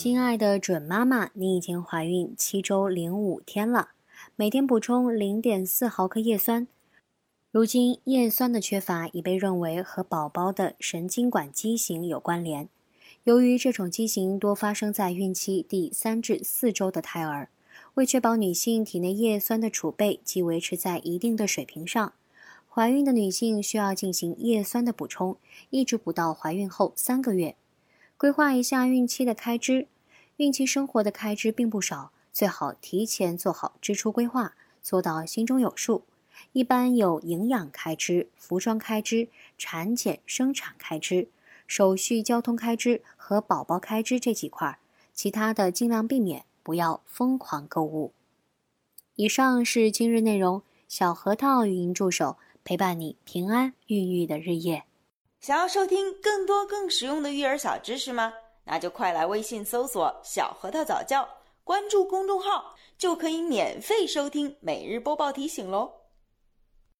亲爱的准妈妈，你已经怀孕七周零五天了，每天补充零点四毫克叶酸。如今叶酸的缺乏已被认为和宝宝的神经管畸形有关联。由于这种畸形多发生在孕期第三至四周的胎儿，为确保女性体内叶酸的储备及维持在一定的水平上，怀孕的女性需要进行叶酸的补充，一直补到怀孕后三个月。规划一下孕期的开支。孕期生活的开支并不少，最好提前做好支出规划，做到心中有数。一般有营养开支、服装开支、产检生产开支、手续交通开支和宝宝开支这几块，其他的尽量避免，不要疯狂购物。以上是今日内容，小核桃语音助手陪伴你平安孕育的日夜。想要收听更多更实用的育儿小知识吗？那就快来微信搜索“小核桃早教”，关注公众号，就可以免费收听每日播报提醒喽。